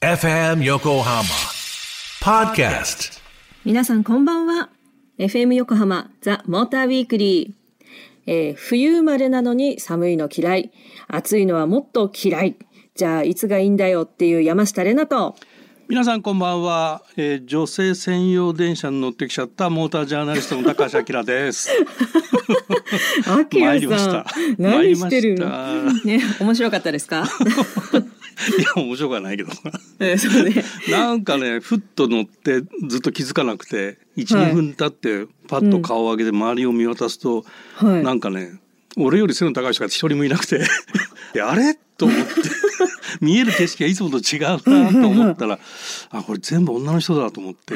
FM Yokohama Podcast. 皆さんこんばんは。FM 横浜ザ・モーターウィークリー、えー冬生まれなのに寒いの嫌い。暑いのはもっと嫌い。じゃあいつがいいんだよっていう山下れなと。皆さんこんばんは、えー女性専用電車に乗ってきちゃったモータージャーナリストの高橋明です。あきら参りましさた。ん何してる？参りまね面白かったですか？いや面白くはないけど。えーそうね。なんかねふっと乗ってずっと気づかなくて12、はい分経ってパッと顔を上げて周りを見渡すと、はい。なんかね俺より背の高い人が一人もいなくて。であれ？と思って。見える景色がいつもと違うなと思ったら あこれ全部女の人だと思って、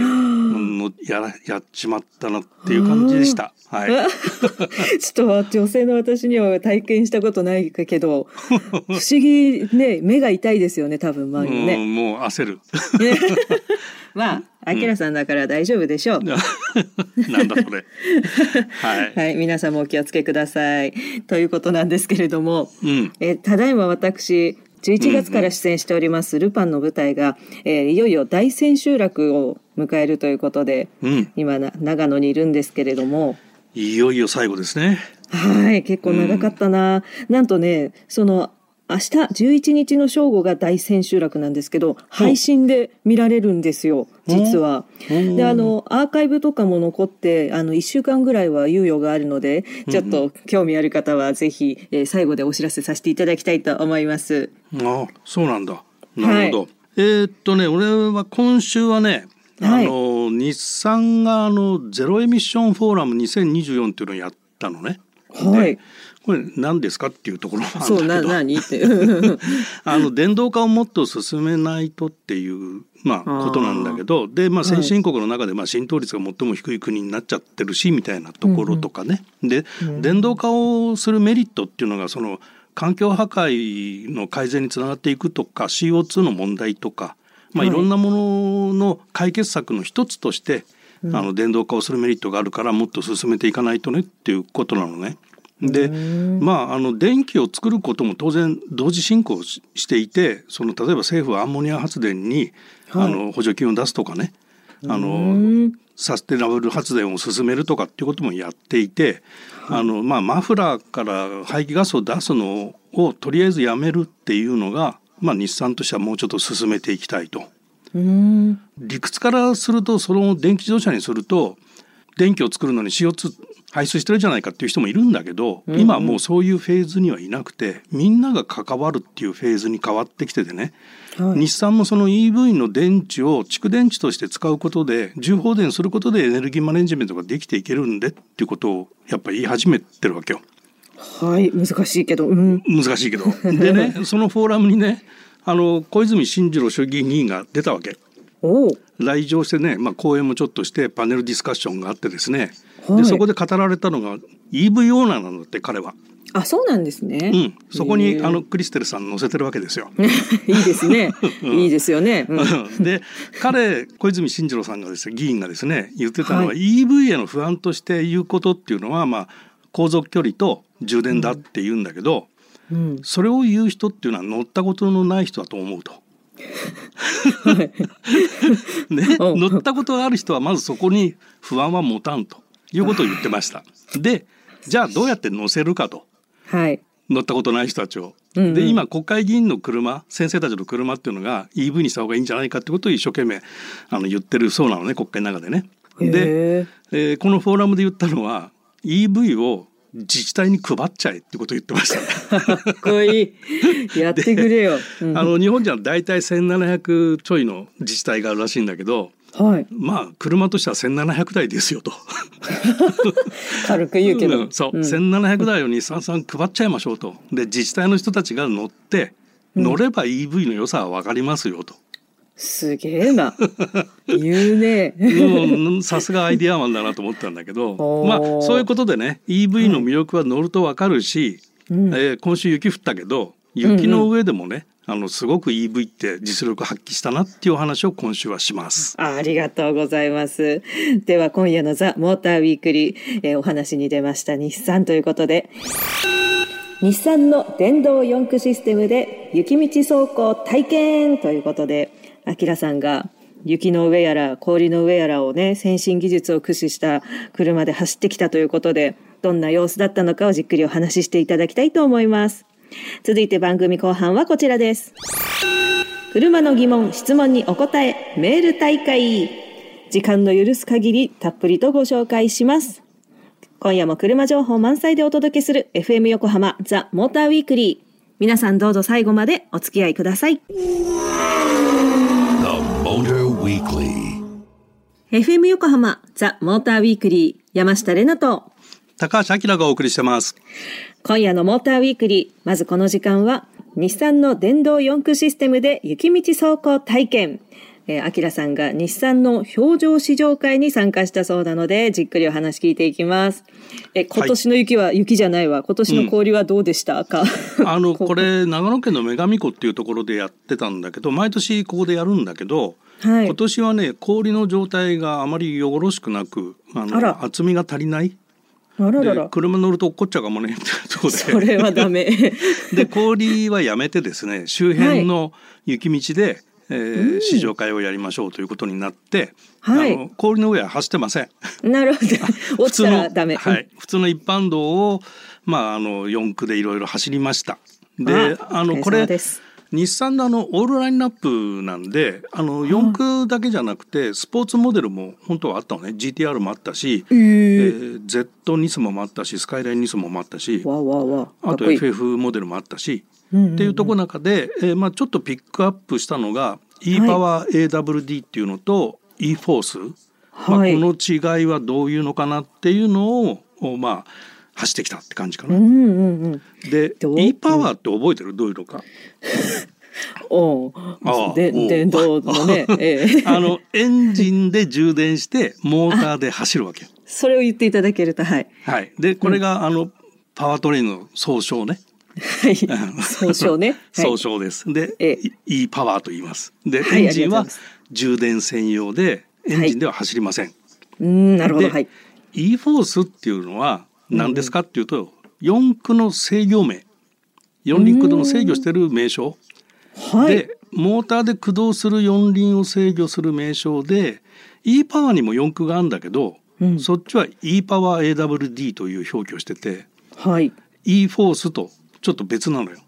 うんのやらやっちまったなっていう感じでした。はい ちょっとは女性の私には体験したことないけど 不思議ね目が痛いですよね多分周りのね。うん、もう焦る。ね まあ、あきらさんだから大丈夫でしょう。なんだそれ。はい。はい、皆さんもお気をつけください。ということなんですけれども、うん。えただいま私、11月から出演しております、ルパンの舞台が、えーいよいよ大千秋楽を迎えるということで、うん。今な長野にいるんですけれども、いよいよ最後ですね。はい、結構長かったな。なんとね、その、明日11日の正午が大千秋楽なんですけど、配信で見られるんですよ、実は。うんで、あの、アーカイブとかも残って、あの、1週間ぐらいは猶予があるので、ちょっと興味ある方はぜひ、えー最後でお知らせさせていただきたいと思います。あそうなんだ。なるほど。えーっとね、俺は今週はね、はいあの日産があのゼロエミッションフォーラム2024っていうのをやったのね。はい。これ何ですかっていうところなんだけど。そう、な、何？って。あの電動化をもっと進めないとっていう、まあ、ことなんだけど。で、まあ、はい。先進国の中で、まあ、浸透率が最も低い国になっちゃってるしみたいなところとかね、で、電動化をするメリットっていうのがその環境破壊の改善につながっていくとか CO2 の問題とか、まあ、はい。いろんなものの解決策の一つとして、あの電動化をするメリットがあるからもっと進めていかないとねっていうことなのね。でまああの電気を作ることも当然同時進行ししていてその例えば政府はアンモニア発電に、はいあの補助金を出すとかねあうのんサステナブル発電を進めるとかっていうこともやっていて、あのまあ、マフラーから排気ガスを出すのをとりあえずやめるっていうのが、まあ、日産としてはもうちょっと進めていきたいと。うん。理屈からするとその電気自動車にすると電気を作るのに CO2 排出してるじゃないかっていう人もいるんだけど、今はもうそういうフェーズにはいなくてみんなが関わるっていうフェーズに変わってきててね、はい日産もその EV の電池を蓄電池として使うことで重放電することでエネルギーマネジメントができていけるんでっていうことをやっぱり言い始めてるわけよ。はい、難しいけど、うん。難しいけど。でね そのフォーラムにねあの小泉進次郎衆議院議員が出たわけ。おう来場してね、まあ、講演もちょっとしてパネルディスカッションがあってですね、はいでそこで語られたのが EV オーナーなんだって彼は、あ、そうなんですね。うん、そこにあのクリステルさん乗せてるわけですよ。いいですね。いいですよね。うん で彼小泉進次郎さんがですね議員がですね言ってたのは、はい EV への不安として言うことっていうのは、まあ、航続距離と充電だって言うんだけど、うん。それを言う人っていうのは乗ったことのない人だと思うと。ね、お乗ったことがある人はまずそこに不安は持たんということを言ってました。でじゃあどうやって乗せるかとはい。乗ったことない人たちを。うんうんで今国会議員の車先生たちの車っていうのが EV にした方がいいんじゃないかってことを一生懸命あの言ってるそうなのね国会の中でね。で、へえーこのフォーラムで言ったのは EV を自治体に配っちゃえってことを言ってました。ーかっこいい。やってくれよ。うんあの日本じゃ大体1,700ちょいの自治体があるらしいんだけどはい。まあ車としては1,700台ですよと。軽く言うけど。うんそう、ん1,700台を日産さん配っちゃいましょうと。で自治体の人たちが乗って乗れば EV の良さは分かりますよと。すげえな。言うね。うんさすがアイデアマンだなと思ったんだけど まあそういうことでね EV の魅力は乗ると分かるし、うんえー今週雪降ったけど雪の上でもね、あのすごく EV って実力発揮したなっていうお話を今週はします。あありがとうございます。では今夜のザ・モーターウィークリー、えーお話に出ました日産ということで、日産の電動四駆システムで雪道走行体験ということで、アキラさんが雪の上やら氷の上やらをね、先進技術を駆使した車で走ってきたということで、どんな様子だったのかをじっくりお話ししていただきたいと思います。続いて番組後半はこちらです。車の疑問、質問にお答え、メール大会。時間の許す限りたっぷりとご紹介します。今夜も車情報満載でお届けする FM 横浜ザ・モーターウィークリー。皆さんどうぞ最後までお付き合いください。The Motor Weekly. FM 横浜ザ・モーターウィークリー山下れなと高橋明がお送りしてます。今夜のモーターウィークリーまずこの時間は日産の電動四駆システムで雪道走行体験えー、アキラさんが日産の表情試乗会に参加したそうなので、じっくりお話聞いていきます。え、今年の雪は、雪じゃないわ。今年の氷はどうでした？か、あのこれ長野県の女神湖っていうところでやってたんだけど毎年ここでやるんだけど、はい。今年はね氷の状態があまりよろしくなくあの厚みが足りない。であららら。車乗ると落っこっちゃうかもね。ってとこで。それはダメ。で氷はやめてですね周辺の雪道で、えー試乗会をやりましょうということになって、はい。あの氷の上は走ってません。なるほど。落ちたらダメ。はい、普通の一般道を、まあ、あの四駆でいろいろ走りました。であのこれ日産のあのオールラインナップなんであの四駆だけじゃなくてスポーツモデルも本当はあったのね。GTR もあったし、えー Z ニスモもあったしスカイラインニスモもあったしあと FF モデルもあったし、っていうところの中で、えーまあ、ちょっとピックアップしたのが e パワー AWD っていうのと e フォース、まあ、はいこの違いはどういうのかなっていうのをおまあ走ってきたって感じかな。うんうんうん。で e パワーって覚えてる？どういうのか。おうああで電動のね、ええあのエンジンで充電してモーターで走るわけよ。それを言っていただけると、はい。はい、でこれが、あのパワートレインの総称ね。はい。総称ね。は い総称です。で、え e パワーと言います。で、はいエンジンは充電専用でエンジンでは走りません。うん、なるほど、で、はい。e フォースっていうのは何ですかっていうと、四駆の制御名、四輪駆動の制御してる名称。はい。でモーターで駆動する四輪を制御する名称で e パワーにも四駆があるんだけど、うんそっちは e パワー AWD という表記をしててはい。e フォースとちょっと別なのよ。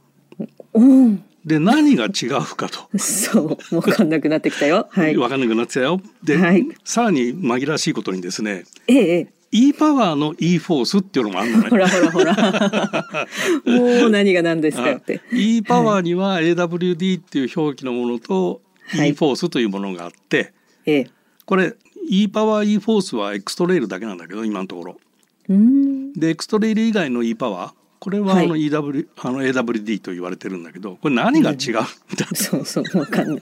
うん。で何が違うかと。そう、わかんなくなってきたよ。はい。分かんなくなってたよ。で、はいさらに紛らわしいことにですねええ、ええ。e パワーの e フォースっていうのもあるのね。ほらほらほら。もう何が何ですかって。e パワーには AWD っていう表記のものとはい e フォースというものがあって、ええ。これ e パワー e フォースはエクストレイルだけなんだけど今のところ。うん。でエクストレイル以外の e パワーこれははいあの EW、あの AWD と言われてるんだけどこれ何が違うんだ そうそう。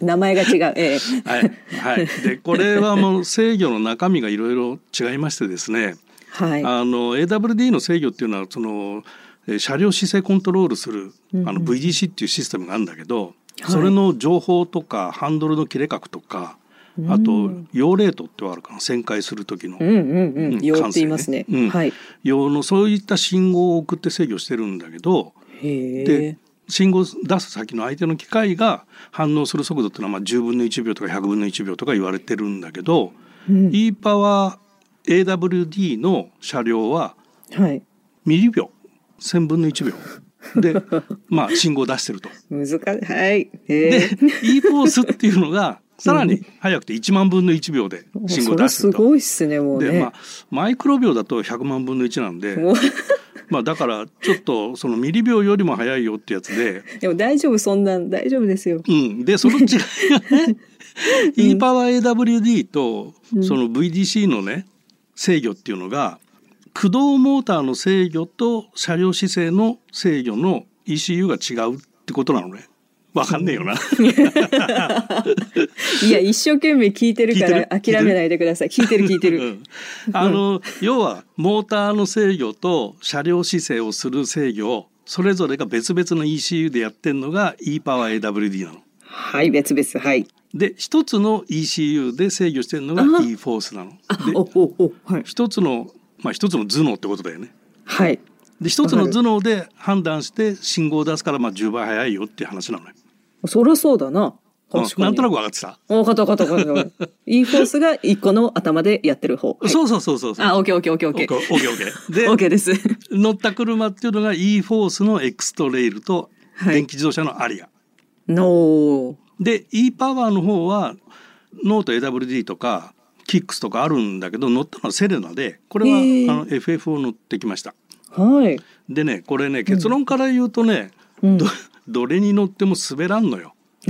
名前が違う。ええ。はい、はい、でこれはもう制御の中身がいろいろ違いましてですね、はい。あの AWD の制御っていうのはそのえー車両姿勢コントロールするあの VDC っていうシステムがあるんだけど、はいそれの情報とかハンドルの切れ角とかあと用レートってあるかな？旋回する時のうんうんうん。うんよって言いますね。うんはい。用のそういった信号を送って制御してるんだけどへでえ。信号を出す先の相手の機械が反応する速度っていうのはまあ10分の1秒とか100分の1秒とか言われてるんだけど、e パワー AWD の車両ははい。ミリ秒1000分の1秒で まあ信号を出してると。難しい。はい。えでえ。e フォースっていうのがさらに速くて1万分の1秒で信号出してると。ごいっすね、もうね。でまあマイクロ秒だと100万分の1なんで まあだからちょっとそのミリ秒よりも速いよってやつで、でも大丈夫、そんなん大丈夫ですよ。うん、でその違いがね e パワー AWD とその VDC のね制御っていうのが駆動モーターの制御と車両姿勢の制御の ECU が違うってことなのね。わかんねえよな。いや、一生懸命聞いてるから諦めないでください。聞いてる聞いてる。うんあの要はモーターの制御と車両姿勢をする制御をそれぞれが別々の ECU でやってるのが e パワー AWD なの。はい、別々。はい。で一つの ECU で制御してるのがあ e フォースなの。あ、でお、お、お、はい。一つのまあ一つの頭脳ってことだよね。はい。で一つの頭脳で判断して信号を出すからまあ10倍速いよっていう話なのよ。そりゃそうだな。うん確かになんとなく分かってた。お、かったかったかった。E フォースが一個の頭でやってる方。はいそうそうそうそうそう。あ、オッケーオッケーオッケーオッケー。オッケーオッケー。でオッケーです。乗った車っていうのが e フォースのエクストレイルとはい電気自動車のアリア。ので e パワーの方はノート AWD とかキックスとかあるんだけど乗ったのはセレナでこれは、あの FF を乗ってきました。はい。でねこれね結論から言うとね、うんどどれに乗っても滑らんのよ。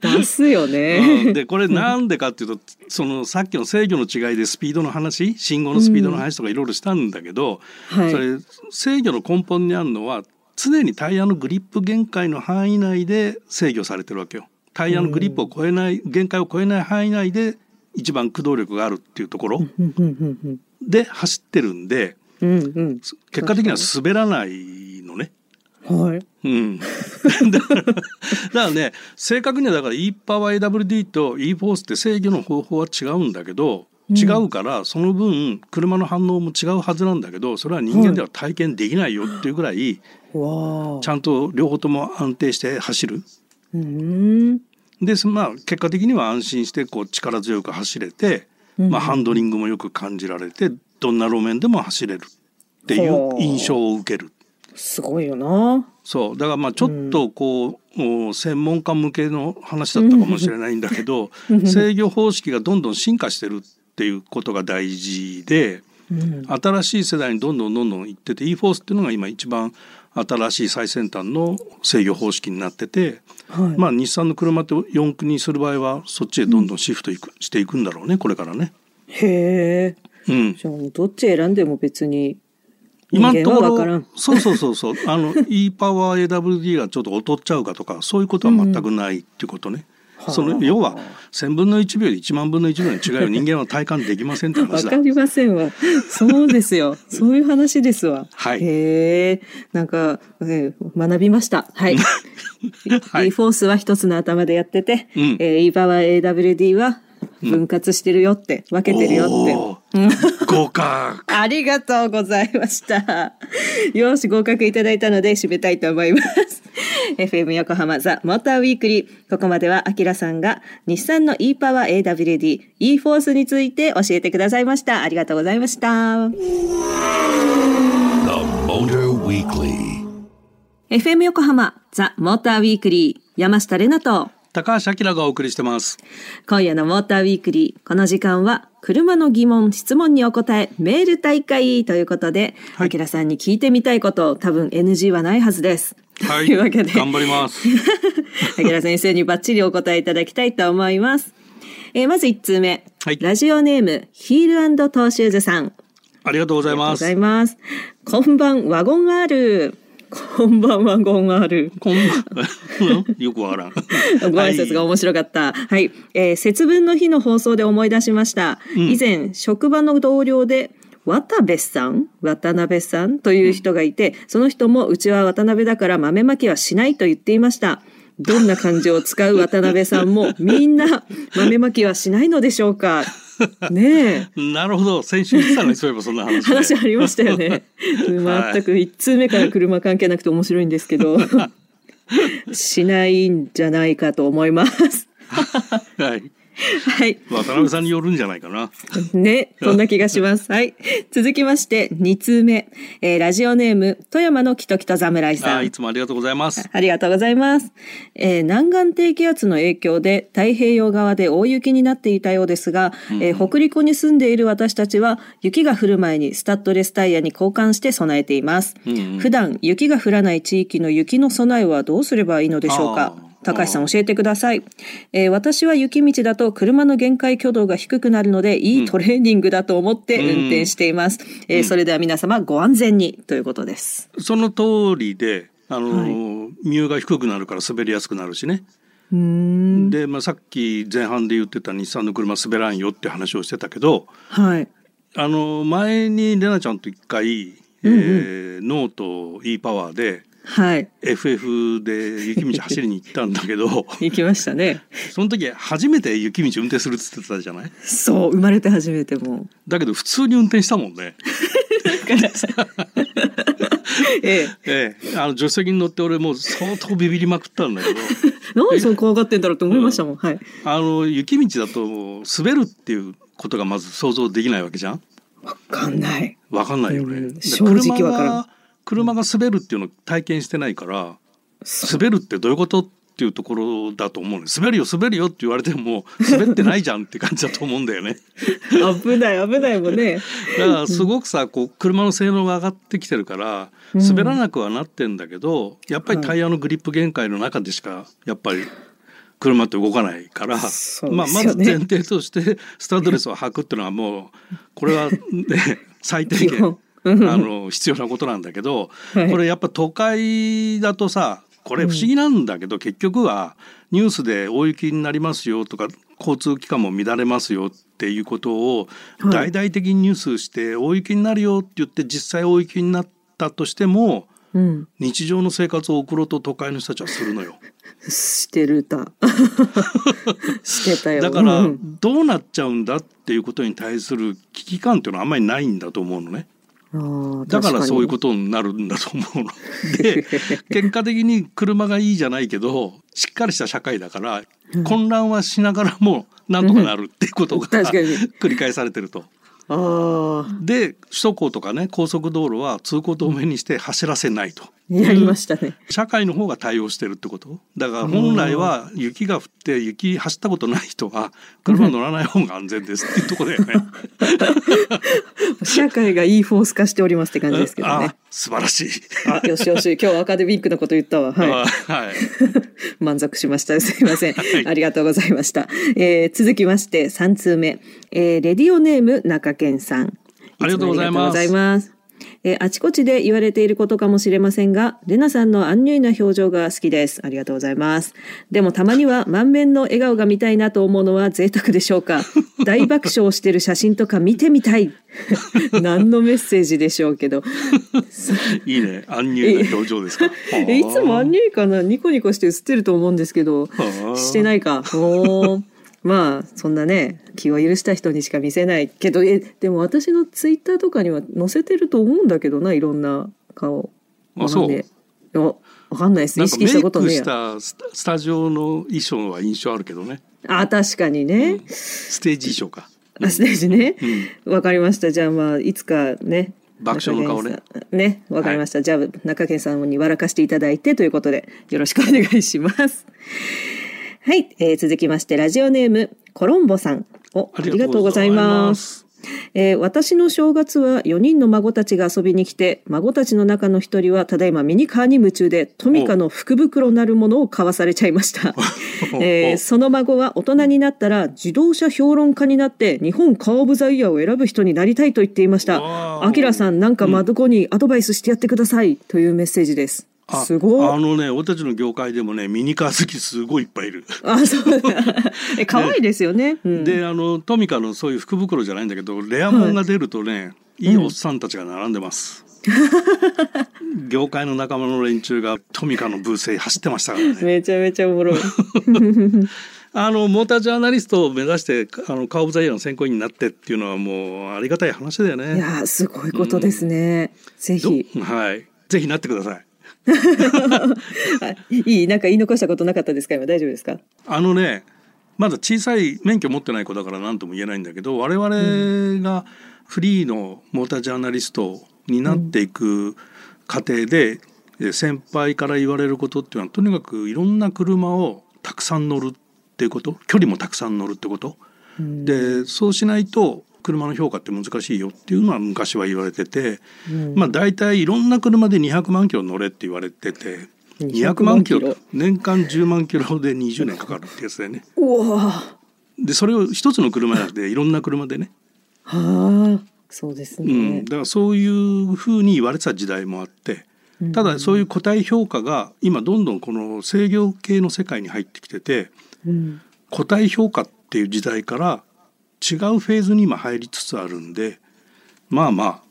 出すようん。ね。でこれなんでかっていうとそのさっきの制御の違いでスピードの話信号のスピードの話とかいろいろしたんだけど、はい。それ制御の根本にあるのは常にタイヤのグリップ限界の範囲内で制御されてるわけよ。タイヤのグリップを超えない限界を超えない範囲内で一番駆動力があるっていうところうん。うん。うん。で走ってるん。でうん。うん。うん。結果的には滑らない。はい。うん、だからだからね正確にはだから e パワー AWD と e フォースって制御の方法は違うんだけど違うからその分車の反応も違うはずなんだけどそれは人間では体験できないよっていうぐらいわあ。ちゃんと両方とも安定して走る。うん。でまあ結果的には安心してこう力強く走れて、まあ、ハンドリングもよく感じられてどんな路面でも走れるっていう印象を受ける。すごいよな。そうだからまあちょっとこう、もう専門家向けの話だったかもしれないんだけど制御方式がどんどん進化してるっていうことが大事でうん。新しい世代にどんどんどんどん行ってて e フォースっていうのが今一番新しい最先端の制御方式になってて、はい。まあ日産の車って四駆にする場合はそっちへどんどんシフトいく、していくんだろうねこれからね。へえ。うん、じゃあもうどっち選んでも別に今のところ。そうそうそうそう あの e パワー AWD がちょっと劣っちゃうかとかそういうことは全くないっていうことね。その要は1,000分の1秒で1万分の1秒の違いを 人間は体感できませんってわ話だか。りませんわ。そうですよ。そういう話ですわ。はいへえ。なんか、えー学びました。はい。はい e フォースは一つの頭でやってて、うんえー e パワー AWD は分割してるよって、分けてるよって。合格。ありがとうございました。よし、合格いただいたので締めたいと思います。FM 横浜ザ・モーターウィークリー。ここまでは、アキラさんが日産の e パワー AWD、e フォースについて教えてくださいました。ありがとうございました。The Motor Weekly. FM 横浜ザ・モーターウィークリー。山下れなと。高橋明がお送りしてます。今夜のモーターウィークリー。この時間は、車の疑問、質問にお答え、メール大会ということで、はいアキラさんに聞いてみたいこと、多分 NG はないはずです。はというわけで、頑張ります。あきら先生にバッチリお答えいただきたいと思います。えーまず1通目、はいラジオネーム、ヒールトーシューズさん。ありがとうございますありがとうござい。ます。こんばん、ワゴン R。こんばんワゴン R。こんばん よくわからん。ご挨拶が面白かった。はい。えー節分の日の放送で思い出しました。以前、職場の同僚で、渡部さん？渡辺さん？という人がいて、その人もうちは渡辺だから豆まきはしないと言っていました。どんな漢字を使う渡辺さんもみんな豆まきはしないのでしょうか？ねえ。なるほど。先週言ってたのに そういえばそんな話、ね。話ありましたよね。全く一通目から車関係なくて面白いんですけど、しないんじゃないかと思います。はい。はい。渡辺さんによるんじゃないかな。ね、そんな気がします。はい。続きまして、2通目。えーラジオネーム、富山のキトキト侍さんあい。つもありがとうございます。ありがとうございます。えー南岸低気圧の影響で太平洋側で大雪になっていたようですが、えー北陸に住んでいる私たちは雪が降る前にスタッドレスタイヤに交換して備えています。普段雪が降らない地域の雪の備えはどうすればいいのでしょうか？高橋さん教えてください、えー私は雪道だと車の限界挙動が低くなるのでいいトレーニングだと思って運転しています。えーそれでは皆様ご安全にということです。その通りで、あの、ミューが低くなるから滑りやすくなるしね。うーん。で、まあ、さっき前半で言ってた日産の車滑らんよって話をしてたけど、はい。あの前にレナちゃんと一回、えーノート e パワーではい。FF で雪道走りに行ったんだけど行きましたね。その時初めて雪道運転するっつってたじゃない？そう、生まれて初めても。だけど普通に運転したもんね。えええ、あの助手席に乗って俺もう相当ビビりまくったんだけど なんでその怖がってんだろうと思いましたもん。はい。あの雪道だと滑るっていうことがまず想像できないわけじゃん？わかんない。わかんないよね、うんで正直わからん車が滑るっていうのを体験してないから滑るってどういうことっていうところだと思うね滑るよ滑るよって言われても滑ってないじゃんって感じだと思うんだよね。危ない危ないもんね。だからすごくさこう車の性能が上がってきてるから滑らなくはなってんだけどやっぱりタイヤのグリップ限界の中でしかやっぱり車って動かないから、そうまあ、まず前提としてスタッドレスを履くっていうのはもうこれはね 最低限 あの必要なことなんだけど、はいこれやっぱ都会だとさこれ不思議なんだけど、結局はニュースで大雪になりますよとか交通機関も乱れますよっていうことをはい大々的にニュースして大雪になるよって言って実際大雪になったとしてもうん。日常の生活を送ろうと都会の人たちはするのよ。してるた。してたよ。だからうんどうなっちゃうんだっていうことに対する危機感っていうのはあんまりないんだと思うのね。だからそういう確ことになるんだと思うの。で 結果的に車がいいじゃないけどしっかりした社会だから、混乱はしながらもなんとかなるっていうことが、繰り返されてると。ああ、で首都高とかね高速道路は通行止めにして走らせないと。やりましたね。社会の方が対応してるってこと？だから本来は雪が降って雪走ったことない人は車乗らない方が安全ですっていうところだよね。社会がいいフォース化しておりますって感じですけどねあ。素晴らしい。あ、よしよし、今日はアカデミックなこと言ったわ。はい。あはい。満足しました。すいません。はいありがとうございました。えー続きまして、3通目。えーレディオネーム中堅さん。ありがとうございますえーあちこちで言われていることかもしれませんが、レナさんの安入な表情が好きです。ありがとうございます。でもたまには満面の笑顔が見たいなと思うのは贅沢でしょうか。大爆笑してる写真とか見てみたい。何のメッセージでしょうけど。いいね。安入な表情ですか。えいつも安入かな？ニコニコして写ってると思うんですけどはあしてないかおーまあそんなね気を許した人にしか見せないけどえでも私のツイッターとかには載せてると思うんだけどないろんな顔。あそう。わかんないです。意識したことねえや。たスタスタジオの衣装は印象あるけどね。あ確かにね、ステージ衣装か。あステージね。うん。わかりました。じゃあまあいつかね爆笑の顔ね。ねわかりました、じゃあ中堅さんに笑かしていただいてということでよろしくお願いしますはい、えー続きましてラジオネームコロンボさん。おありがとうございます。えー私の正月は4人の孫たちが遊びに来て孫たちの中の一人はただいまミニカーに夢中でトミカの福袋なるものを買わされちゃいました、えーその孫は大人になったら自動車評論家になって日本カー・オブ・ザ・イヤーを選ぶ人になりたいと言っていました。わー。アキラさんなんか孫にアドバイスしてやってください、というメッセージです。あすごいあのね、俺たちの業界でもね、ミニカー好きすごいいっぱいいる。あそうだえ 可愛いですよね、うんで、あのトミカのそういう福袋じゃないんだけど、レアもんが出るとね、い、いおっさんたちが並んでます。業界の仲間の連中がトミカのブースへ走ってましたからね。めちゃめちゃおもろい あのモータージャーナリストを目指してあのカー・オブ・ザ・イヤーの選考員になってっていうのはもうありがたい話だよいね。やーすごいことですね、ぜどひはい。ぜひなってください。あい。いなんか言い残したことなかったですか？今大丈夫ですか？あのねまだ小さい免許持ってない子だから何とも言えないんだけど我々がフリーのモータージャーナリストになっていく過程で、え先輩から言われることっていうのはとにかくいろんな車をたくさん乗るっていうこと？距離もたくさん乗るってこと、でそうしないと車の評価って難しいよっていうのは昔は言われてて、まあ大体いろんな車で200万キロ乗れって言われてて200万キロ年間10万キロで20年かかるってやつだよね。でそれを一つの車じゃなくていろんな車でね、ーはあそうですうねん、だからそういうふうに言われてた時代もあってただそういう個体評価が今どんどんこの制御系の世界に入ってきててうん。個体評価っていう時代から違うフェーズに今入りつつあるんでまあまあ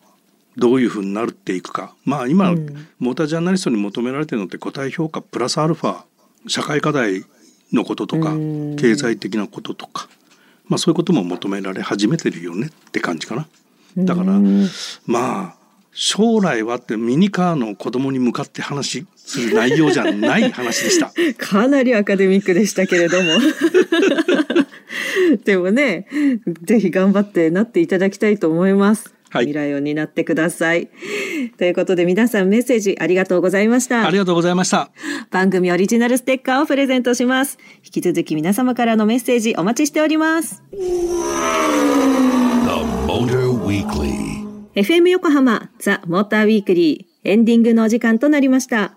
どういうふうになっていくかまあ今、うんモータージャーナリストに求められてるのって個体評価プラスアルファ社会課題のこととかうん経済的なこととか、まあ、そういうことも求められ始めてるよねって感じかな。だからうんまあ将来はってミニカーの子供に向かって話する内容じゃない話でした。かなりアカデミックでしたけれども。でもね、ぜひ頑張ってなっていただきたいと思います。はい未来を担ってください。ということで皆さんメッセージありがとうございましたあ。りがとうございました。番組オリジナルステッカーをプレゼントします。引き続き皆様からのメッセージお待ちしております。The Motor Weekly. FM 横浜ザ・モーターウィークリーエンディングのお時間となりました。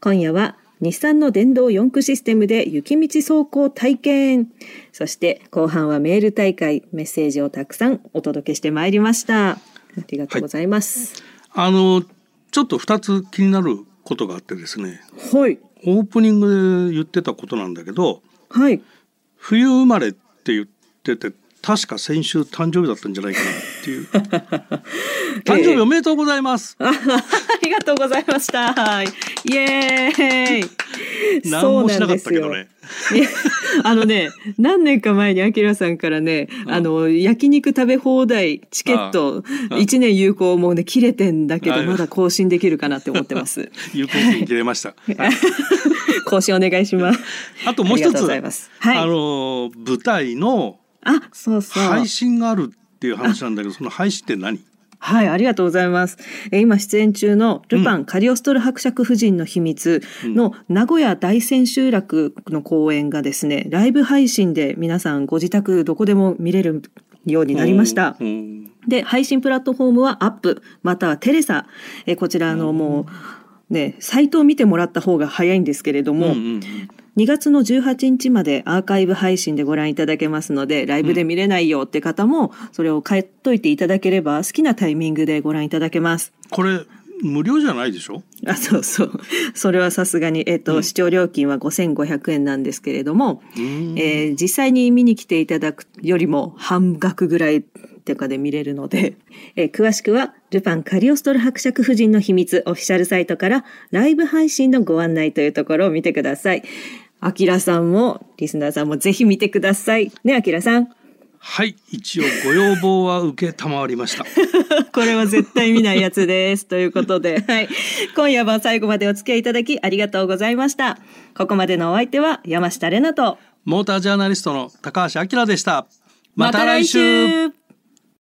今夜は日産の電動4駆システムで雪道走行体験。そして後半はメール大会、メッセージをたくさんお届けしてまいりました。ありがとうございます。あのちょっと2つ気になることがあってですねはい。オープニングで言ってたことなんだけどはい。冬生まれって言ってて確か先週誕生日だったんじゃないかなっていう。誕生日おめでとうございます、ありがとうございました。イエーイ。何もしなかったけどね。あのね、何年か前にアキラさんからね、あの、焼肉食べ放題チケット、ああ1年有効もうね、切れてんだけど、あまだ更新できるかなって思ってます。有効期限切れました、はい更新お願いします。あともう一つあの舞台のあ、そうそう。配信があるっていう話なんだけどその配信って何？はい、ありがとうございます。えー今出演中のルパン、カリオストロ伯爵夫人の秘密の名古屋大千秋楽の公演がですね、ライブ配信で皆さんご自宅どこでも見れるようになりました。うんで、配信プラットフォームはアップ、またはテレサ。えーこちらのもう、ね、サイトを見てもらった方が早いんですけれども、うんうん2月の18日までアーカイブ配信でご覧いただけますので、ライブで見れないよって方も、それを買っといていただければ、好きなタイミングでご覧いただけます。これ無料じゃないでしょ？あ、そうそう。それはさすがに、えっ、と、視聴料金は5500円なんですけれども、うんえー実際に見に来ていただくよりも半額ぐらいとかで見れるので、えー詳しくは、ルパンカリオストロ伯爵夫人の秘密オフィシャルサイトからライブ配信のご案内というところを見てください。アキラさんも、リスナーさんもぜひ見てください。ね、アキラさん。はい一応ご要望は受けたまわりました これは絶対見ないやつです。ということで、はい。今夜は最後までお付き合いいただきありがとうございました。ここまでのお相手は山下れなと、モータージャーナリストの高橋明でしたまた来週